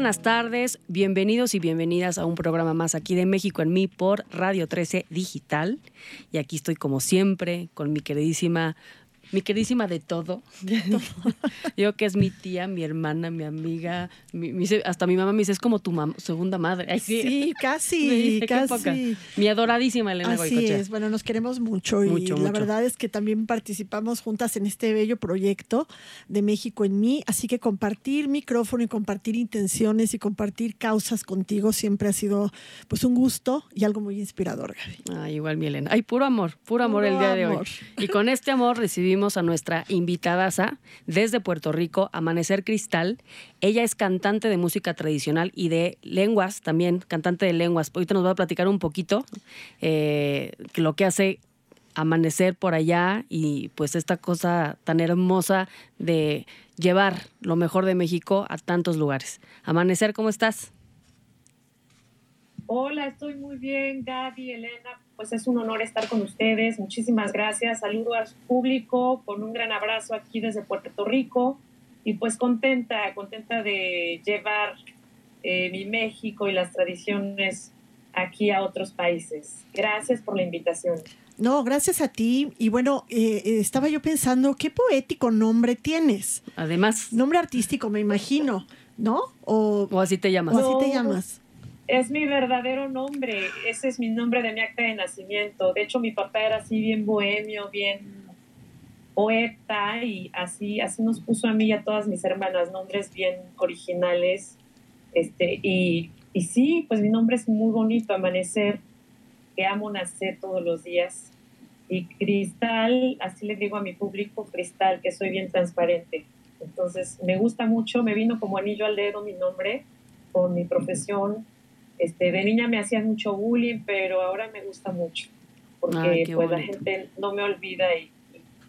Buenas tardes, bienvenidos y bienvenidas a un programa más aquí de México en mí por Radio 13 Digital. Y aquí estoy como siempre con mi queridísima mi queridísima de todo. Yo que es mi tía, mi hermana, mi amiga, hasta mi mamá me dice, es como tu segunda madre. sí, casi, casi. Mi adoradísima Elena Así es, bueno, nos queremos mucho y la verdad es que también participamos juntas en este bello proyecto de México en mí, así que compartir micrófono y compartir intenciones y compartir causas contigo siempre ha sido pues un gusto y algo muy inspirador, Gaby. Ay, igual mi Elena. Ay, puro amor, puro amor el día de hoy. Y con este amor recibimos a nuestra invitadaza desde Puerto Rico, Amanecer Cristal. Ella es cantante de música tradicional y de lenguas también, cantante de lenguas. Ahorita nos va a platicar un poquito eh, lo que hace amanecer por allá y pues esta cosa tan hermosa de llevar lo mejor de México a tantos lugares. Amanecer, ¿cómo estás? Hola, estoy muy bien, Gaby, Elena pues es un honor estar con ustedes. Muchísimas gracias. Saludo al público con un gran abrazo aquí desde Puerto Rico y pues contenta, contenta de llevar eh, mi México y las tradiciones aquí a otros países. Gracias por la invitación. No, gracias a ti. Y bueno, eh, eh, estaba yo pensando, qué poético nombre tienes. Además. Nombre artístico, me imagino, ¿no? O, así te llamas. O así te llamas es mi verdadero nombre, ese es mi nombre de mi acta de nacimiento. De hecho, mi papá era así bien bohemio, bien poeta y así, así nos puso a mí y a todas mis hermanas nombres bien originales. Este, y, y sí, pues mi nombre es muy bonito, Amanecer, que amo nacer todos los días. Y Cristal, así le digo a mi público, Cristal, que soy bien transparente. Entonces, me gusta mucho, me vino como anillo al dedo mi nombre con mi profesión, este, de niña me hacían mucho bullying, pero ahora me gusta mucho, porque pues la gente no me olvida y,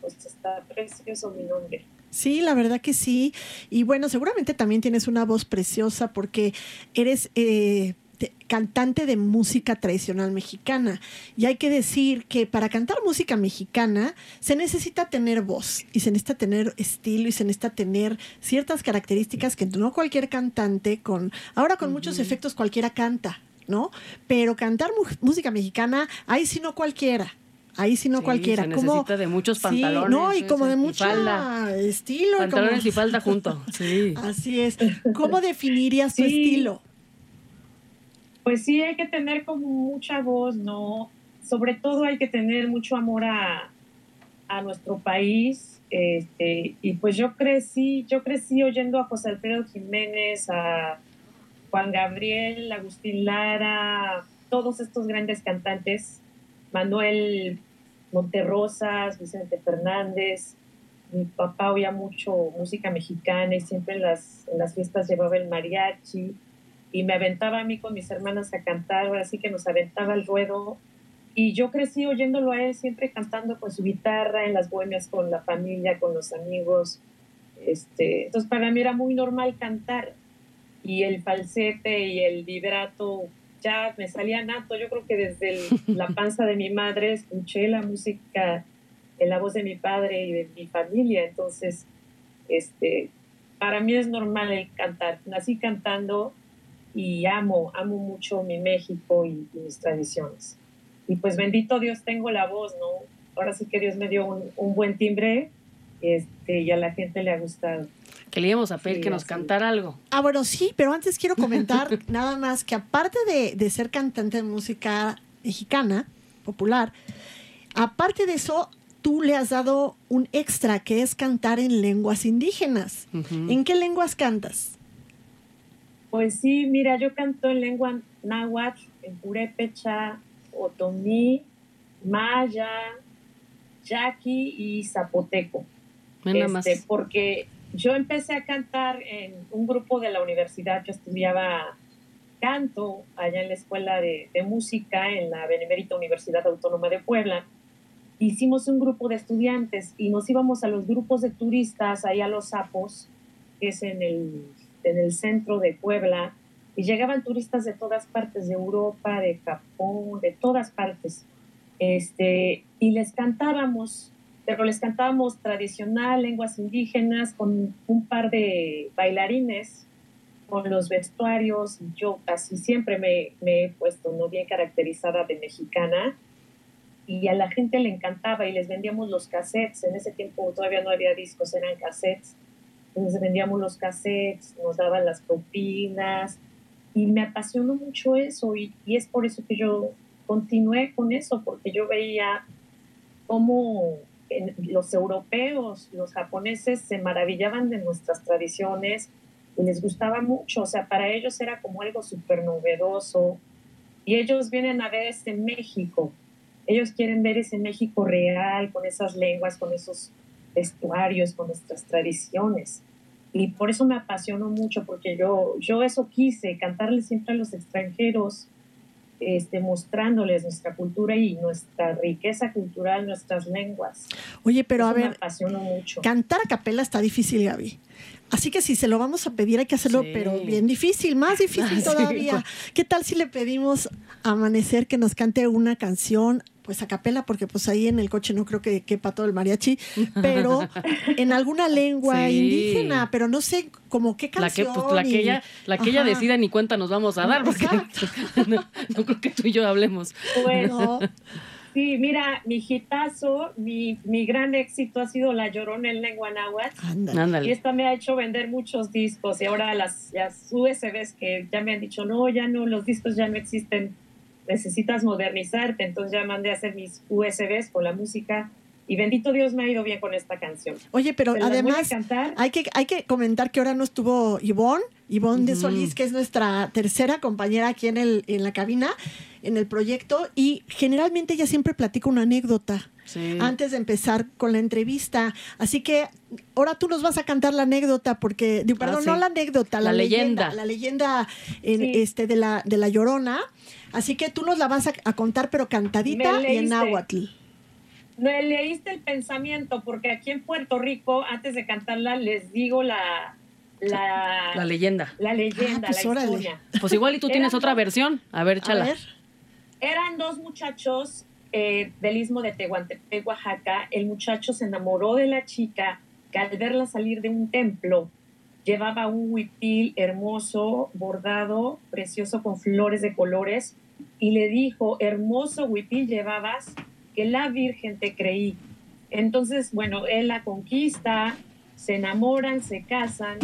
pues está precioso mi nombre. Sí, la verdad que sí. Y bueno, seguramente también tienes una voz preciosa porque eres eh, cantante de música tradicional mexicana. Y hay que decir que para cantar música mexicana se necesita tener voz y se necesita tener estilo y se necesita tener ciertas características que no cualquier cantante con, ahora con muchos efectos cualquiera canta, ¿no? Pero cantar música mexicana, ahí sí no cualquiera. Ahí sí no cualquiera. Se necesita de muchos pantalones. no, y como de mucho estilo. Pantalones y falda junto. Sí. Así es. ¿Cómo definirías tu estilo? Pues sí, hay que tener como mucha voz, ¿no? Sobre todo hay que tener mucho amor a, nuestro país. Este, y pues yo crecí, yo crecí oyendo a José Alfredo Jiménez, a Juan Gabriel, Agustín Lara, todos estos grandes cantantes, Manuel Monterrosas, Vicente Fernández. Mi papá oía mucho música mexicana y siempre en las, en las fiestas llevaba el mariachi y me aventaba a mí con mis hermanas a cantar, ahora sí que nos aventaba el ruedo. Y yo crecí oyéndolo a él siempre cantando con su guitarra en las bohemias con la familia, con los amigos. Este, entonces para mí era muy normal cantar y el falsete y el vibrato ya me salía nato. Yo creo que desde la panza de mi madre escuché la música en la voz de mi padre y de mi familia. Entonces, este, para mí es normal el cantar. Nací cantando y amo, amo mucho mi México y, mis tradiciones. Y pues bendito Dios tengo la voz, ¿no? Ahora sí que Dios me dio un, buen timbre este, y a la gente le ha gustado. Que le íbamos a pedir Sí, que nos así. cantara algo. Ah, bueno, sí, pero antes quiero comentar nada más que aparte de, de ser cantante de música mexicana, popular, aparte de eso, tú le has dado un extra que es cantar en lenguas indígenas. ¿En qué lenguas cantas? Pues sí, mira, yo canto en lengua náhuatl, en purépecha, otomí, maya, yaqui y zapoteco. Nada más. Este, porque yo empecé a cantar en un grupo de la universidad, yo estudiaba canto allá en la Escuela de, de Música en la Benemérita Universidad Autónoma de Puebla. Hicimos un grupo de estudiantes y nos íbamos a los grupos de turistas, ahí a Los Sapos, que es en el, en el centro de Puebla, y llegaban turistas de todas partes, de Europa, de Japón, de todas partes. Este, y les cantábamos, pero les cantábamos tradicional, lenguas indígenas, con un par de bailarines, con los vestuarios. Yo casi siempre me, me he puesto no bien caracterizada de mexicana y a la gente le encantaba y les vendíamos los cassettes. En ese tiempo todavía no había discos, eran cassettes. Entonces vendíamos los cassettes, nos daban las propinas y me apasionó mucho eso y, y es por eso que yo continué con eso, porque yo veía cómo los europeos, los japoneses se maravillaban de nuestras tradiciones y les gustaba mucho, o sea, para ellos era como algo súper novedoso y ellos vienen a ver este México, ellos quieren ver ese México real, con esas lenguas, con esos vestuarios, con nuestras tradiciones. Y por eso me apasionó mucho, porque yo, yo eso quise, cantarle siempre a los extranjeros, este, mostrándoles nuestra cultura y nuestra riqueza cultural, nuestras lenguas. Oye, pero a Eso me ver, apasionó mucho. cantar a capela está difícil, Gaby. Así que si se lo vamos a pedir hay que hacerlo, Sí. pero bien difícil, más difícil Sí. todavía. ¿Qué tal si le pedimos a Amanecer que nos cante una canción? Pues a capela, porque pues ahí en el coche no creo que quepa todo el mariachi, pero en alguna lengua Sí. indígena, pero no sé como qué La que, canción. pues, la que ella, la que ella decida ni cuenta nos vamos a dar, porque no, no creo que tú y yo hablemos. Pues, No. sí, mira, mi hitazo, mi, mi gran éxito ha sido La Llorona en lengua náhuatl. Ándale. Y esta me ha hecho vender muchos discos y ahora las, las USBs que ya me han dicho, no, ya no, los discos ya no existen, necesitas modernizarte. Entonces ya mandé a hacer mis USBs con la música y bendito Dios me ha ido bien con esta canción. Oye, pero además hay que, hay que comentar que ahora no estuvo Ivonne, Ivonne de. Solís, que es nuestra tercera compañera aquí en, el, en la cabina, en el proyecto, y generalmente ella siempre platica una anécdota Sí. antes de empezar con la entrevista. Así que ahora tú nos vas a cantar la anécdota, porque, digo, Ah, perdón, sí. no la anécdota, la, La leyenda. leyenda. La leyenda en, Sí. este, de, la, de la Llorona. Así que tú nos la vas a, a contar, pero cantadita y en náhuatl. Me leíste el pensamiento porque aquí en Puerto Rico, antes de cantarla, les digo la, la, La leyenda. la leyenda, Ah, pues, la órale. historia. Pues igual y tú tienes Eran otra dos- versión. A ver, A chala. ver. Eran dos muchachos eh, del istmo de Tehuantepec, Oaxaca. El muchacho se enamoró de la chica que al verla salir de un templo llevaba un huipil hermoso, bordado, precioso, con flores de colores, y le dijo, hermoso huipil llevabas, que la Virgen te creí. Entonces, bueno, él la conquista, se enamoran, se casan,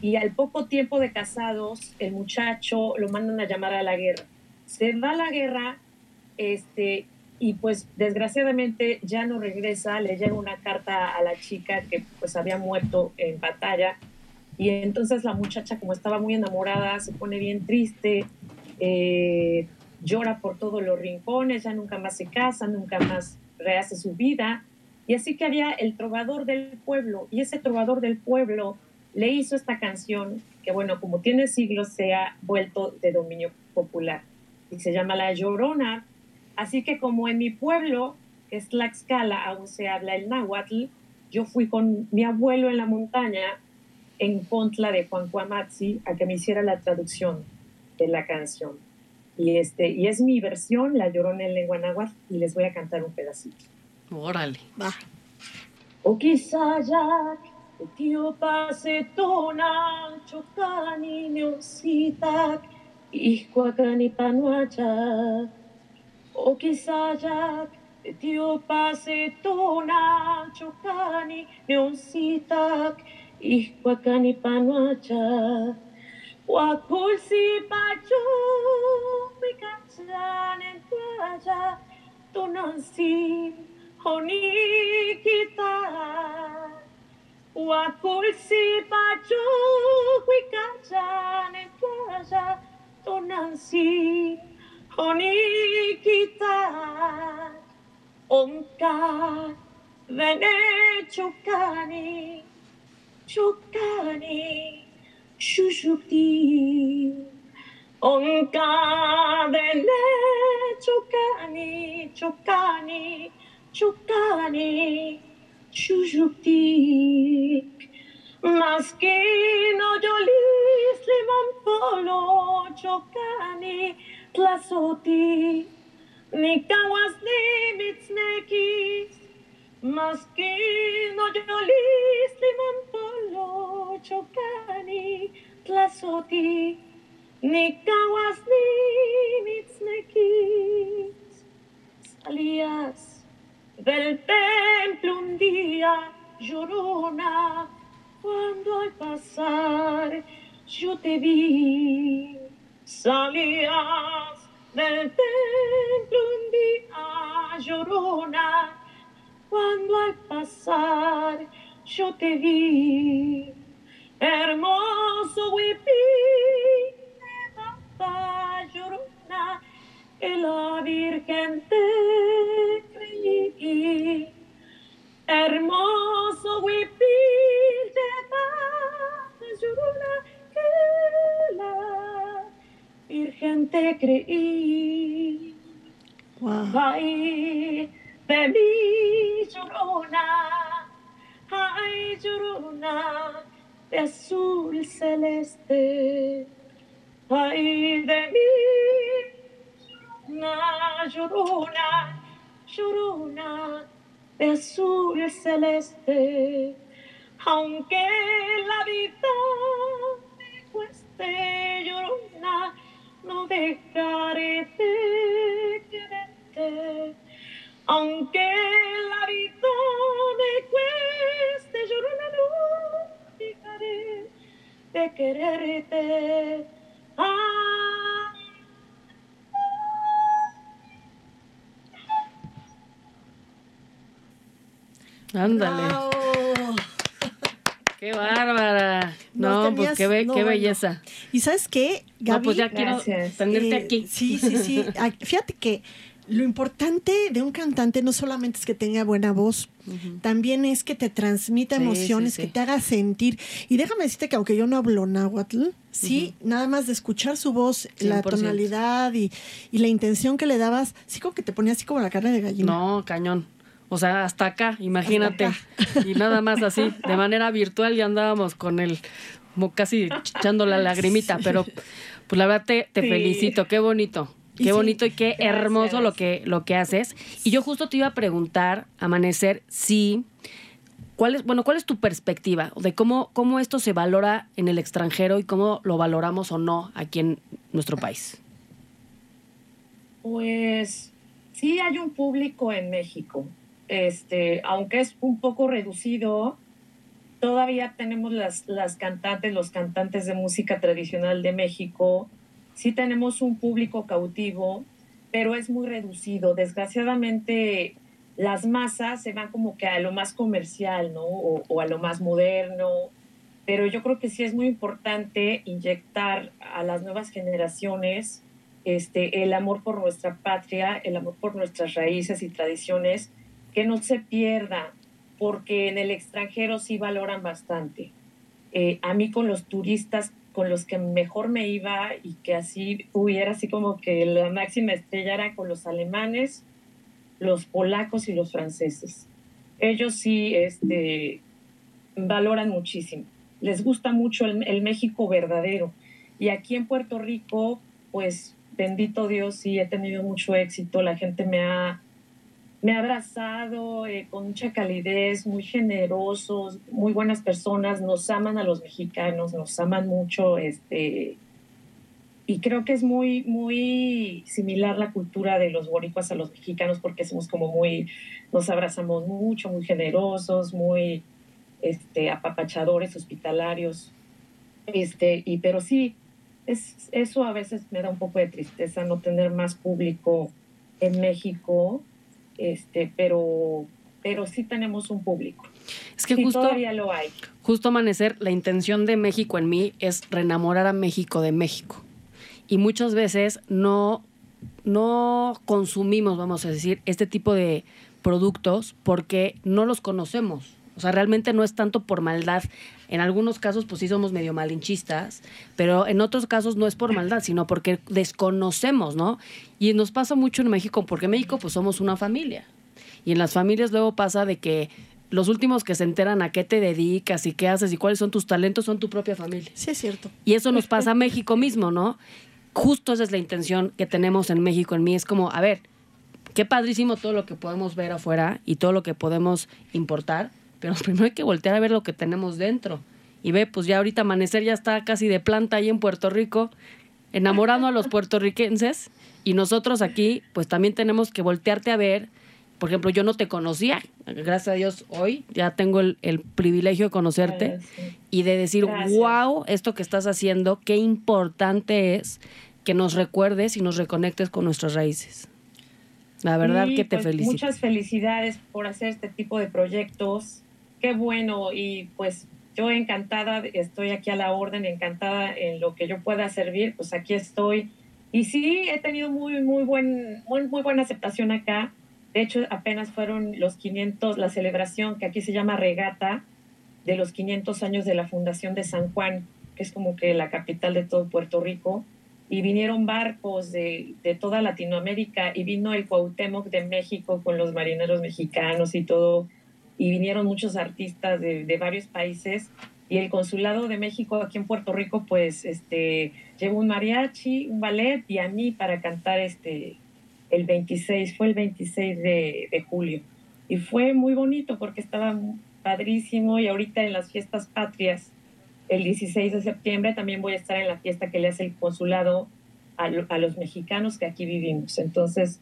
y al poco tiempo de casados, el muchacho lo mandan a llamar a la guerra. Se va a la guerra, este, y pues desgraciadamente ya no regresa, le llega una carta a la chica que pues había muerto en batalla, y entonces la muchacha como estaba muy enamorada, se pone bien triste, eh, llora por todos los rincones, ya nunca más se casa, nunca más rehace su vida, y así que había el trovador del pueblo, y ese trovador del pueblo le hizo esta canción que, bueno, como tiene siglos, se ha vuelto de dominio popular y se llama La Llorona. Así que como en mi pueblo, que es Tlaxcala, aún se habla el náhuatl, yo fui con mi abuelo en la montaña, en Pontla de Juan Cuamatzi, a que me hiciera la traducción de la canción. Y, este, y es mi versión, La Llorona en lengua náhuatl, y les voy a cantar un pedacito. Órale. Va. Okisayak, Utio pase tona, chocani neositak, ihkuakani panuachak. Okisayak, Tio pase tona chokani neonsitak ihkwakani panuacha. Wakulsi pachu mikachan en playa tonansi honi kita. Wakulsi pachu mikachan en playa tonansi honi kita. Onka vene chokani chokani shushuti onka vene chokani chokani csupán susuptik. Maskin odolis limon polo csokani tlasoti. Nikawas limits nekis. Maskin odolis limon polo csokani tlasoti. Nikawas limits nekis. Alias. Del templo un día llorona, cuando al pasar yo te vi, salías del templo un día llorona, cuando al pasar yo te vi, hermoso huipí llorona, que la Virgen te. Hermoso huipil de papá llorona, que la Virgen te creí. Ay, de mi llorona, ay, llorona, de azul celeste. Ay, de mi llorona, llorona, llorona, de azul celeste. Aunque la vida me cueste Ándale. Qué bárbara. No No, pues qué, be- no, qué bueno. belleza. ¿Y sabes qué, Gaby? No, pues ya quiero Gracias. tenerte Eh, aquí. Sí, sí, sí. Fíjate que lo importante de un cantante no solamente es que tenga buena voz, también es que te transmita Sí, emociones, sí, que te haga sentir. Y déjame decirte que aunque yo no hablo náhuatl, sí, nada más de escuchar su voz, la 100%. tonalidad y, y la intención que le dabas, sí como que te ponía así como la carne de gallina. No, cañón. O sea, hasta acá, imagínate. Y nada más así, de manera virtual ya andábamos con el, como casi echando la lagrimita, pero pues la verdad te, te Sí. felicito, qué bonito. Y Qué sí. bonito y qué Gracias. hermoso lo que, lo que haces. Y yo justo te iba a preguntar, Amanecer, si, ¿cuál es, bueno, cuál es tu perspectiva de cómo, cómo esto se valora en el extranjero y cómo lo valoramos o no aquí en nuestro país? Pues sí hay un público en México. Este, aunque es un poco reducido, todavía tenemos las, las cantantes, los cantantes de música tradicional de México. Sí tenemos un público cautivo, pero es muy reducido. Desgraciadamente, las masas se van como que a lo más comercial, ¿no? O, a lo más moderno. Pero yo creo que sí es muy importante inyectar a las nuevas generaciones este, el amor por nuestra patria, el amor por nuestras raíces y tradiciones, que no se pierda, porque en el extranjero sí valoran bastante. Eh, a mí con los turistas con los que mejor me iba y que así hubiera así como que la máxima estrella era con los alemanes, los polacos y los franceses. Ellos sí este, valoran muchísimo. Les gusta mucho el, el México verdadero. Y aquí en Puerto Rico, pues bendito Dios, sí he tenido mucho éxito. La gente me ha, me ha abrazado eh, con mucha calidez, muy generosos, muy buenas personas. Nos aman a los mexicanos, nos aman mucho. Este, y creo que es muy, muy similar la cultura de los boricuas a los mexicanos porque somos como muy, nos abrazamos mucho, muy generosos, muy este, apapachadores, hospitalarios. Este, y, pero sí, es, eso a veces me da un poco de tristeza no tener más público en México, este, pero, pero sí tenemos un público. Es que Sí, justo, todavía lo hay. justo amanecer, la intención de México en mí es reenamorar a México de México. Y muchas veces no, no consumimos, vamos a decir, este tipo de productos porque no los conocemos. O sea, realmente no es tanto por maldad. En algunos casos, pues sí somos medio malinchistas, pero en otros casos no es por maldad, sino porque desconocemos, ¿no? Y nos pasa mucho en México, porque en México pues somos una familia. Y en las familias luego pasa de que los últimos que se enteran a qué te dedicas y qué haces y cuáles son tus talentos son tu propia familia. Sí, es cierto. Y eso nos pasa a México mismo, ¿no? Justo esa es la intención que tenemos en México, en mí. Es como, a ver, qué padrísimo todo lo que podemos ver afuera y todo lo que podemos importar, pero primero hay que voltear a ver lo que tenemos dentro. Y ve, pues ya ahorita Amanecer ya está casi de planta ahí en Puerto Rico, enamorando a los puertorriquenses. Y nosotros aquí, pues también tenemos que voltearte a ver. Por ejemplo, yo no te conocía. Gracias a Dios, hoy ya tengo el, el privilegio de conocerte y de decir, Gracias. wow, esto que estás haciendo, qué importante es que nos recuerdes y nos reconectes con nuestras raíces. La verdad Sí, que te pues, felicito. Muchas felicidades por hacer este tipo de proyectos. Qué bueno y pues yo encantada, estoy aquí a la orden, encantada en lo que yo pueda servir, pues aquí estoy. Y sí, he tenido muy, muy, buen, muy, muy buena aceptación acá. De hecho, apenas fueron los 500, la celebración que aquí se llama regata de los 500 años de la fundación de San Juan, que es como que la capital de todo Puerto Rico y vinieron barcos de, de toda Latinoamérica y vino el Cuauhtémoc de México con los marineros mexicanos y todo, y vinieron muchos artistas de, de varios países y el consulado de México aquí en Puerto Rico pues este llevó un mariachi, un ballet y a mí para cantar este el 26, fue el 26 de, de julio y fue muy bonito porque estaba padrísimo y ahorita en las fiestas patrias el 16 de septiembre también voy a estar en la fiesta que le hace el consulado a, a los mexicanos que aquí vivimos. Entonces,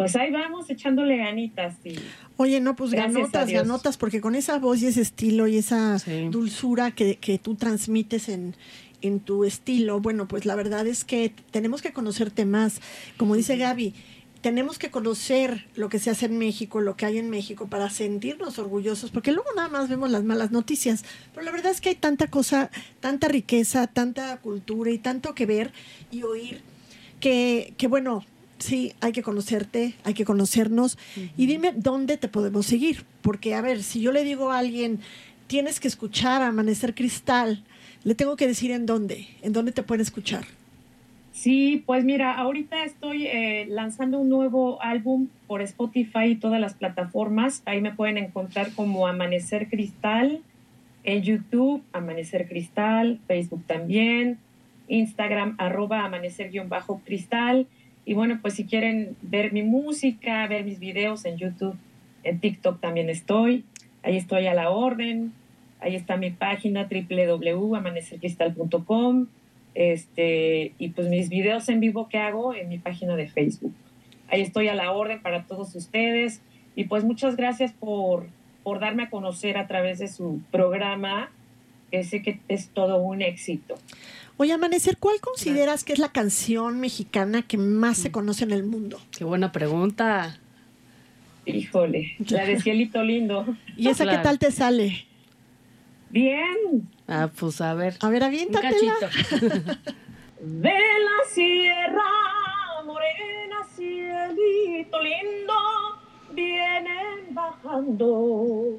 pues ahí vamos echándole ganitas y Oye, no, pues ganotas, ganotas, porque con esa voz y ese estilo y esa Sí. dulzura que, que tú transmites en, en tu estilo, bueno, pues la verdad es que tenemos que conocerte más. Como dice Gaby, tenemos que conocer lo que se hace en México, lo que hay en México, para sentirnos orgullosos, porque luego nada más vemos las malas noticias. Pero la verdad es que hay tanta cosa, tanta riqueza, tanta cultura y tanto que ver y oír, que, que bueno, sí, hay que conocerte, hay que conocernos. Y dime dónde te podemos seguir, porque a ver, si yo le digo a alguien, tienes que escuchar Amanecer Cristal, le tengo que decir en dónde, en dónde te pueden escuchar. Sí, pues mira, ahorita estoy eh, lanzando un nuevo álbum por Spotify y todas las plataformas. Ahí me pueden encontrar como Amanecer Cristal en YouTube, Amanecer Cristal, Facebook también, Instagram arroba amanecer-cristal. Y bueno, pues si quieren ver mi música, ver mis videos en YouTube, en TikTok también estoy. Ahí estoy a la orden. Ahí está mi página www.amanecercristal.com este, y pues mis videos en vivo que hago en mi página de Facebook. Ahí estoy a la orden para todos ustedes y pues muchas gracias por, por darme a conocer a través de su programa, sé que es todo un éxito. Oye, Amanecer, ¿cuál consideras que es la canción mexicana que más se conoce en el mundo? Qué buena pregunta. Híjole, la de Cielito Lindo. ¿Y esa qué tal te sale? Bien, Ah, pues a ver. A ver, Un aviéntatela. cachito. De la sierra morena, cielito lindo, vienen bajando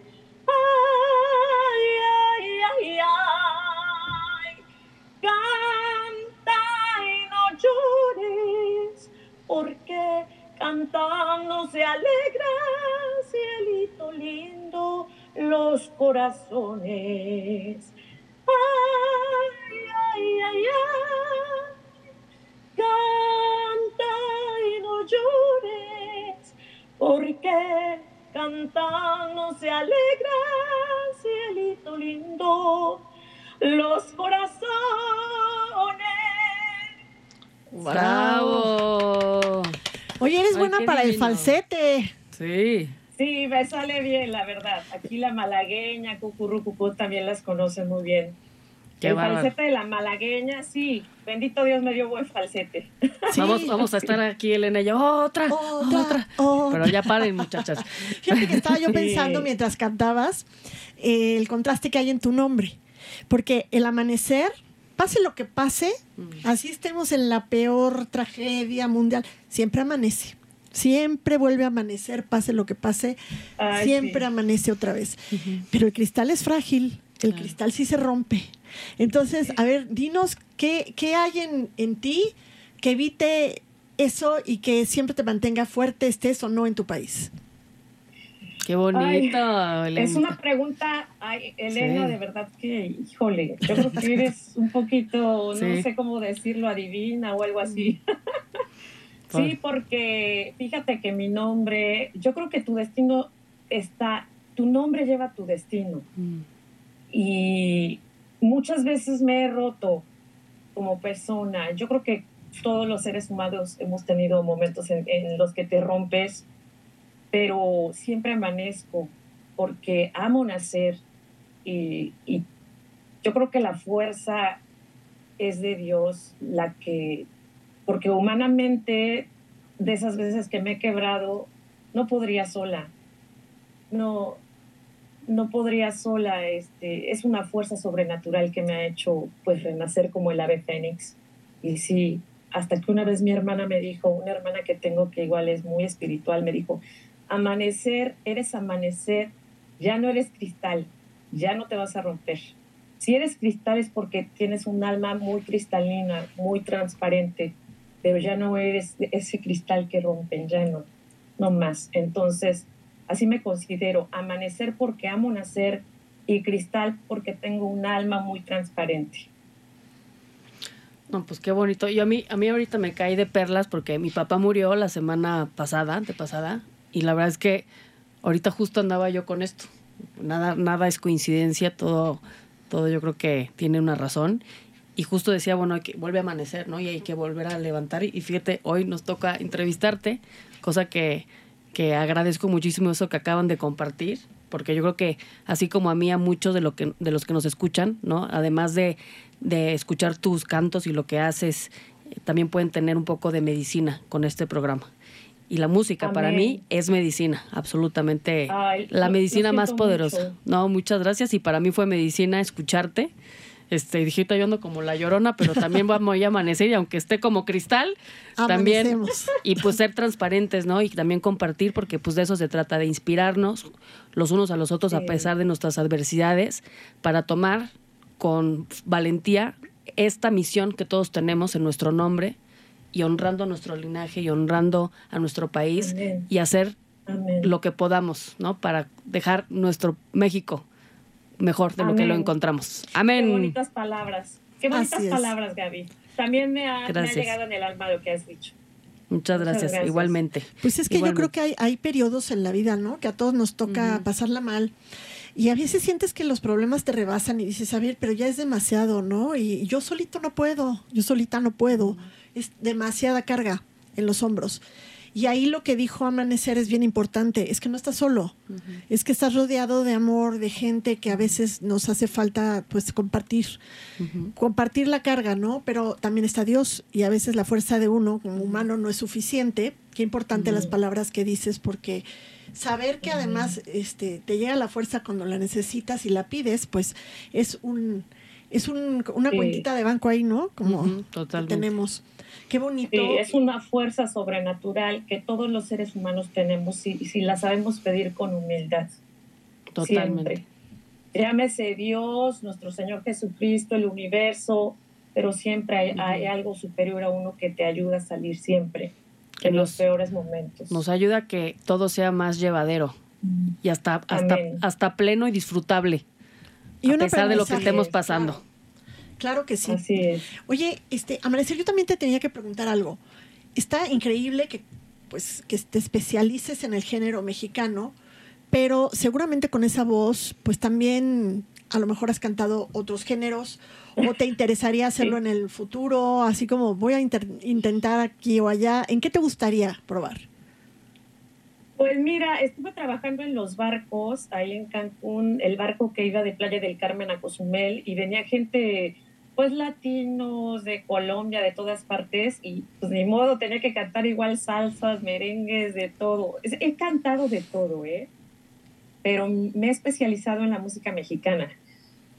Canta y no llores, porque cantando se alegra, cielito lindo, los corazones. Ay, ay, ay, ay, canta y no llores, porque cantando se alegra, cielito lindo, los corazones. ¡Bravo! Oye, eres Ay, buena para el falsete. Sí. Sí, me sale bien, la verdad. Aquí la malagueña, cucurrucucú también las conoce muy bien. Qué el bárbaro. falsete de la malagueña, sí. Bendito Dios me dio buen falsete. Sí. Vamos, vamos a estar aquí, Elena y yo. Otra, Otra, otra. otra. Pero ya paren, muchachas. Fíjate que estaba yo Sí. pensando mientras cantabas eh, el contraste que hay en tu nombre. Porque el amanecer, pase lo que pase, Mm. así estemos en la peor tragedia mundial, siempre amanece. Siempre vuelve a amanecer, pase lo que pase, Ay, siempre sí. amanece otra vez. Pero el cristal es frágil, el cristal sí se rompe. Entonces, a ver, dinos qué, qué hay en, en ti que evite eso y que siempre te mantenga fuerte, estés o no en tu país. Qué bonito. Es una pregunta, ay, Elena, Sí. de verdad que, híjole, yo creo que eres un poquito, Sí. no sé cómo decirlo, adivina o algo así. sí, porque fíjate que mi nombre, yo creo que tu destino está, tu nombre lleva tu destino. Mm. y muchas veces me he roto como persona. Yo creo que todos los seres humanos hemos tenido momentos en, en los que te rompes, pero siempre amanezco porque amo nacer y, yo creo que la fuerza es de Dios la que, porque humanamente de esas veces que me he quebrado, no podría sola. No, no podría sola, este, es una fuerza sobrenatural que me ha hecho pues renacer como el ave fénix. Y sí, hasta que una vez mi hermana me dijo, una hermana que tengo que igual es muy espiritual, me dijo, amanecer, eres amanecer, ya no eres cristal, ya no te vas a romper. Si eres cristal es porque tienes un alma muy cristalina, muy transparente, pero ya no eres ese cristal que rompen, ya no, no más. Entonces, Así me considero, amanecer porque amo nacer y cristal porque tengo un alma muy transparente. No, pues qué bonito. Yo a mí, a mí ahorita me caí de perlas porque mi papá murió la semana pasada, antepasada, y la verdad es que ahorita justo andaba yo con esto. Nada, nada es coincidencia, todo, todo yo creo que tiene una razón. Y justo decía, bueno, hay que vuelve a amanecer, ¿no? Y hay que volver a levantar. Y fíjate, hoy nos toca entrevistarte, cosa que, que agradezco muchísimo eso que acaban de compartir, porque yo creo que así como a mí, a muchos de, lo que, de los que nos escuchan, ¿no? Además de, de escuchar tus cantos y lo que haces, eh, también pueden tener un poco de medicina con este programa. Y la música para mí es medicina, absolutamente Ay, la lo- medicina lo más poderosa. mucho. No, muchas gracias. Y para mí fue medicina escucharte. Este, dije, "Ahorita yo ando como la llorona, pero también vamos a amanecer y aunque esté como cristal, también Amanecemos. y pues ser transparentes, ¿no? Y también compartir porque pues de eso se trata de inspirarnos los unos a los otros a pesar de nuestras adversidades para tomar con valentía esta misión que todos tenemos en nuestro nombre y honrando nuestro linaje y honrando a nuestro país Amén. y hacer Amén. lo que podamos, ¿no? Para dejar nuestro México mejor de lo que lo Amén. encontramos. Qué Amén. bonitas palabras. Qué bonitas palabras, Gaby. También me ha, me ha Gracias. llegado en el alma lo que has dicho. Muchas gracias. gracias. Igualmente. Pues es que yo creo que hay, hay periodos en la vida, ¿no? Que a todos nos toca pasarla mal. Y a veces sientes que los problemas te rebasan y dices, a ver, pero ya es demasiado, ¿no? Y yo solito no puedo, yo solita no puedo. Es demasiada carga en los hombros. Y ahí lo que dijo Amanecer es bien importante, es que no estás solo, es que estás rodeado de amor, de gente que a veces nos hace falta pues compartir, compartir la carga, ¿no? Pero también está Dios y a veces la fuerza de uno como humano no es suficiente. Qué importante las palabras que dices porque saber que además este te llega la fuerza cuando la necesitas y la pides, pues es un es un, una Sí. cuentita de banco ahí, ¿no? Como que tenemos. Qué bonito. Sí, es una fuerza sobrenatural que todos los seres humanos tenemos si, si la sabemos pedir con humildad. Totalmente. Siempre. Llámese Dios, nuestro Señor Jesucristo, el universo, pero siempre hay, hay algo superior a uno que te ayuda a salir siempre. en nos- los peores momentos. Nos ayuda a que todo sea más llevadero y hasta, hasta, pleno y disfrutable. Y a pesar de lo que estemos claro. pasando. Claro que sí. Así es. Oye, este, Amanecer, yo también te tenía que preguntar algo. Está increíble que, pues, que te especialices en el género mexicano, pero seguramente con esa voz, pues también a lo mejor has cantado otros géneros o te interesaría hacerlo en el futuro, así como voy a intentar aquí o allá. ¿En qué te gustaría probar? Pues mira, estuve trabajando en los barcos ahí en Cancún, el barco que iba de Playa del Carmen a Cozumel y venía gente, pues latinos de Colombia, de todas partes y pues ni modo, tenía que cantar igual salsas, merengues, de todo. He cantado de todo, ¿eh? Pero me he especializado en la música mexicana.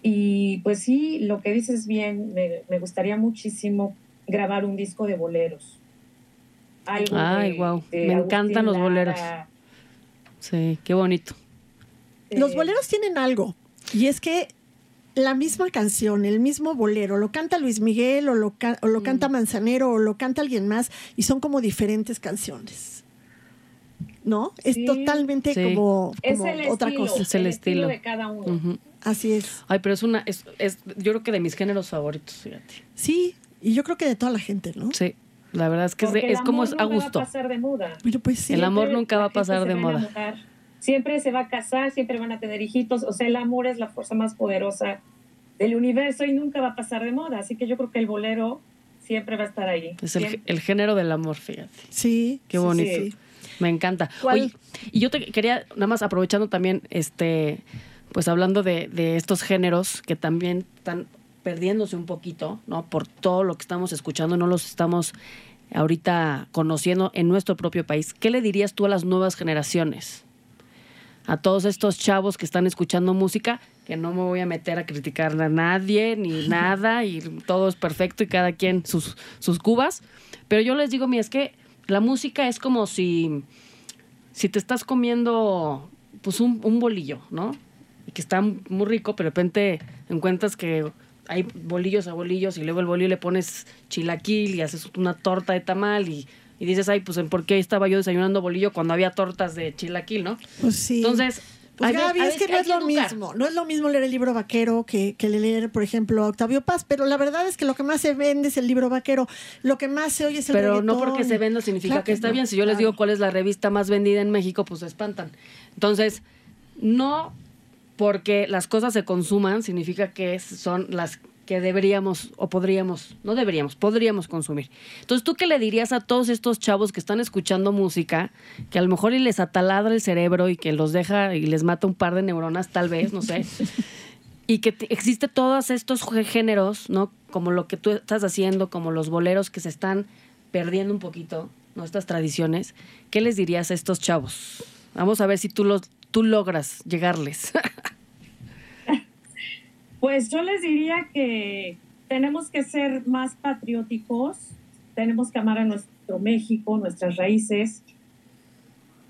Y pues sí, lo que dices bien, me, me gustaría muchísimo grabar un disco de boleros. Algo Ay, de- de me encantan los boleros. Sí, qué bonito. Los eh, boleros tienen algo, y es que la misma canción, el mismo bolero, lo canta Luis Miguel o lo, o lo canta Manzanero o lo canta alguien más, y son como diferentes canciones. ¿No? Es Sí. totalmente Sí. como, Es como el otra estilo, cosa. Es el estilo. de cada uno. Así es. Ay, pero es una, es, es, yo creo que de mis géneros favoritos, fíjate. Sí, y yo creo que de toda la gente, ¿no? Sí, la verdad es que es, de- el es como es a nunca gusto. Va a pasar de moda. Pero pues sí. El amor nunca va a pasar de moda. Siempre se va a casar, siempre van a tener hijitos. O sea, el amor es la fuerza más poderosa del universo y nunca va a pasar de moda. Así que yo creo que el bolero siempre va a estar ahí. Es el, género del amor, fíjate. Sí. Qué bonito. sí, sí. Me encanta. ¿Cuál? Oye, y yo te quería, nada más aprovechando también, este, pues hablando de, de estos géneros que también están perdiéndose un poquito, ¿no? Por todo lo que estamos escuchando, no los estamos ahorita conociendo en nuestro propio país. ¿Qué le dirías tú a las nuevas generaciones? A todos estos chavos que están escuchando música, que no me voy a meter a criticar a nadie ni nada, y todo es perfecto y cada quien sus, sus cubas. Pero yo les digo, mira, es que la música es como si, si te estás comiendo pues un, un bolillo, ¿no? Y que está muy rico, pero de repente encuentras que hay bolillos a bolillos y luego el bolillo le pones chilaquil y haces una torta de tamal y, y dices, ay, pues ¿por qué estaba yo desayunando bolillo cuando había tortas de chilaquil, no? Pues sí. Entonces, Pues Gaby, es que no es lo educar. mismo. No es lo mismo leer el libro vaquero que, que leer, por ejemplo, a Octavio Paz. Pero la verdad es que lo que más se vende es el libro vaquero. Lo que más se oye es el Pero no porque se venda significa Claro que está no, bien. Si yo les digo cuál es la revista más vendida en México, pues se espantan. Entonces, no porque las cosas se consuman significa que son las que deberíamos o podríamos, no deberíamos, podríamos consumir. Entonces, ¿tú qué le dirías a todos estos chavos que están escuchando música, que a lo mejor y les ataladra el cerebro y que los deja y les mata un par de neuronas, tal vez, no sé? y que te- existe todos estos gé- géneros, ¿no? Como lo que tú estás haciendo, como los boleros que se están perdiendo un poquito, ¿no? Estas tradiciones. ¿Qué les dirías a estos chavos? Vamos a ver si tú los tú logras llegarles. Pues yo les diría que tenemos que ser más patrióticos, tenemos que amar a nuestro México, nuestras raíces,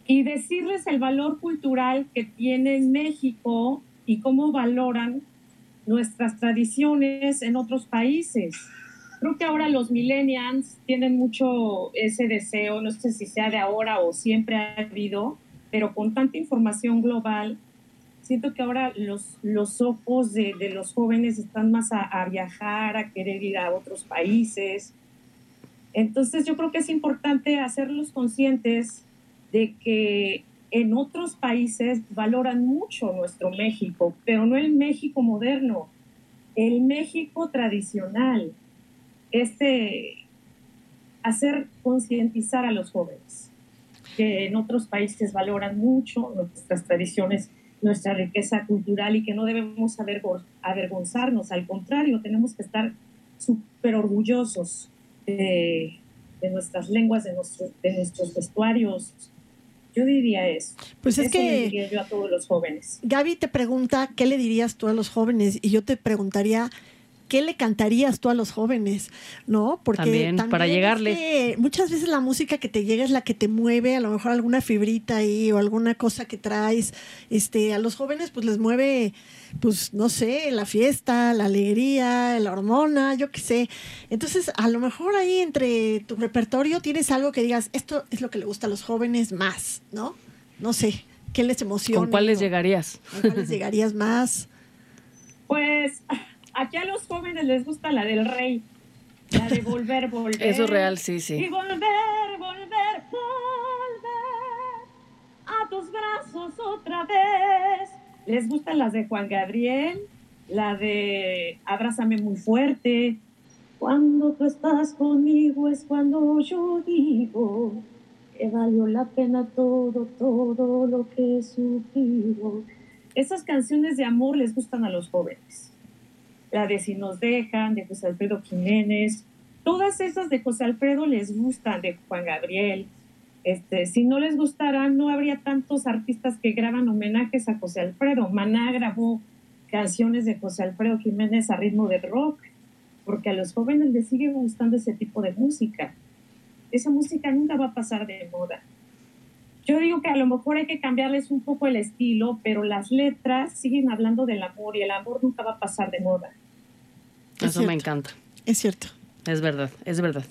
y decirles el valor cultural que tiene México y cómo valoran nuestras tradiciones en otros países. Creo que ahora los millennials tienen mucho ese deseo, no sé si sea de ahora o siempre ha habido, pero con tanta información global, siento que ahora los, los ojos de, de los jóvenes están más a, a viajar, a querer ir a otros países. Entonces yo creo que es importante hacerlos conscientes de que en otros países valoran mucho nuestro México, pero no el México moderno, el México tradicional. Este, hacer concientizar a los jóvenes que en otros países valoran mucho nuestras tradiciones, nuestra riqueza cultural y que no debemos avergo- avergonzarnos, al contrario, tenemos que estar súper orgullosos de, de nuestras lenguas, de, nuestros de nuestros vestuarios. Yo diría eso. Pues es Eso que diría yo a todos los jóvenes. Gaby te pregunta qué le dirías tú a los jóvenes y yo te preguntaría ¿qué le cantarías tú a los jóvenes? ¿No? Porque También, para es llegarle. que muchas veces la música que te llega es la que te mueve, a lo mejor alguna fibrita ahí o alguna cosa que traes. Este, a los jóvenes pues les mueve pues no sé, la fiesta, la alegría, la hormona, yo qué sé. Entonces, a lo mejor ahí entre tu repertorio tienes algo que digas, esto es lo que le gusta a los jóvenes más, ¿no? No sé, ¿qué les emociona? ¿Con cuáles llegarías? ¿Con cuáles llegarías más? Pues aquí a los jóvenes les gusta la del rey, la de volver, volver. Eso es real, sí, Y sí. volver, volver, volver a tus brazos otra vez. Les gustan las de Juan Gabriel, la de Abrázame muy fuerte. Cuando tú estás conmigo es cuando yo digo que valió la pena todo, todo lo que he sufrido. Esas canciones de amor les gustan a los jóvenes. La de Si nos dejan, de José Alfredo Jiménez. Todas esas de José Alfredo les gustan, de Juan Gabriel. Este, si no les gustaran, no habría tantos artistas que graban homenajes a José Alfredo. Maná grabó canciones de José Alfredo Jiménez a ritmo de rock, porque a los jóvenes les sigue gustando ese tipo de música. Esa música nunca va a pasar de moda. Yo digo que a lo mejor hay que cambiarles un poco el estilo, pero las letras siguen hablando del amor y el amor nunca va a pasar de moda. Es Eso me encanta. Es cierto. Es verdad, es verdad.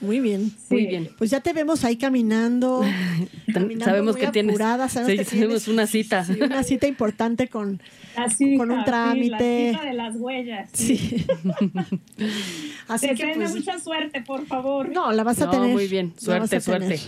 Muy bien. Muy bien. Pues ya te vemos ahí caminando. caminando sabemos muy que tienes, apurada, sabemos sí, que tenemos tienes- una cita. sí, una cita importante con, Con un trámite. la cita de las huellas. Sí. Así que Deseenme pues, mucha suerte, por favor. no, la vas a No, tener. muy bien. Suerte, suerte.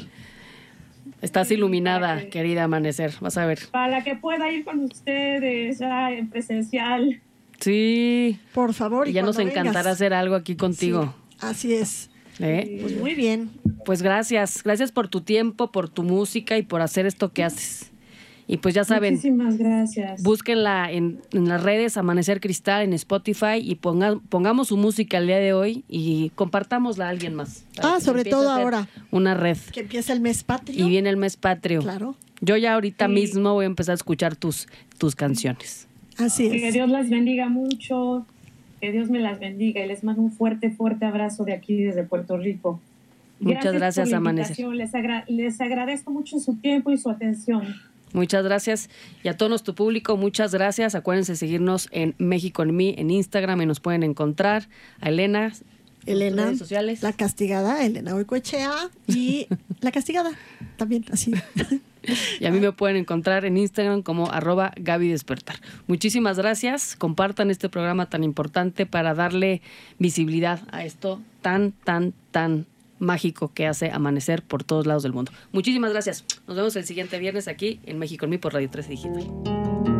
Estás iluminada, que- querida Amanecer. Vas a ver. Para que pueda ir con ustedes ya en presencial. Sí. Por favor. Y ya nos encantará vengas. hacer algo aquí contigo. Sí, así es. ¿eh? Pues muy bien. Pues gracias. Gracias por tu tiempo, por tu música y por hacer esto que haces. Y pues ya saben, Muchísimas gracias. búsquenla en, en las redes Amanecer Cristal, en Spotify y ponga- pongamos su música el día de hoy y compartámosla a alguien más. Ah, sobre todo ahora. Una red. Que empieza el mes patrio. Y viene el mes patrio. Claro. Yo ya ahorita Sí. mismo voy a empezar a escuchar tus, tus canciones. Así Que es. Dios las bendiga mucho. Que Dios me las bendiga y les mando un fuerte, fuerte abrazo de aquí desde Puerto Rico. Muchas gracias, la Amanecer. Les, agra- les agradezco mucho su tiempo y su atención. Muchas gracias. Y a todo nuestro público, muchas gracias. Acuérdense de seguirnos en México en mí, en Instagram, y nos pueden encontrar. A Elena, Elena, redes sociales. la castigada, Elena Oicoechea y la castigada también, así. Y a mí me pueden encontrar en Instagram como arroba Gaby Despertar. Muchísimas gracias. Compartan este programa tan importante para darle visibilidad a esto tan, tan, tan mágico que hace amanecer por todos lados del mundo. Muchísimas gracias. Nos vemos el siguiente viernes aquí en México en mí por Radio 13 Digital.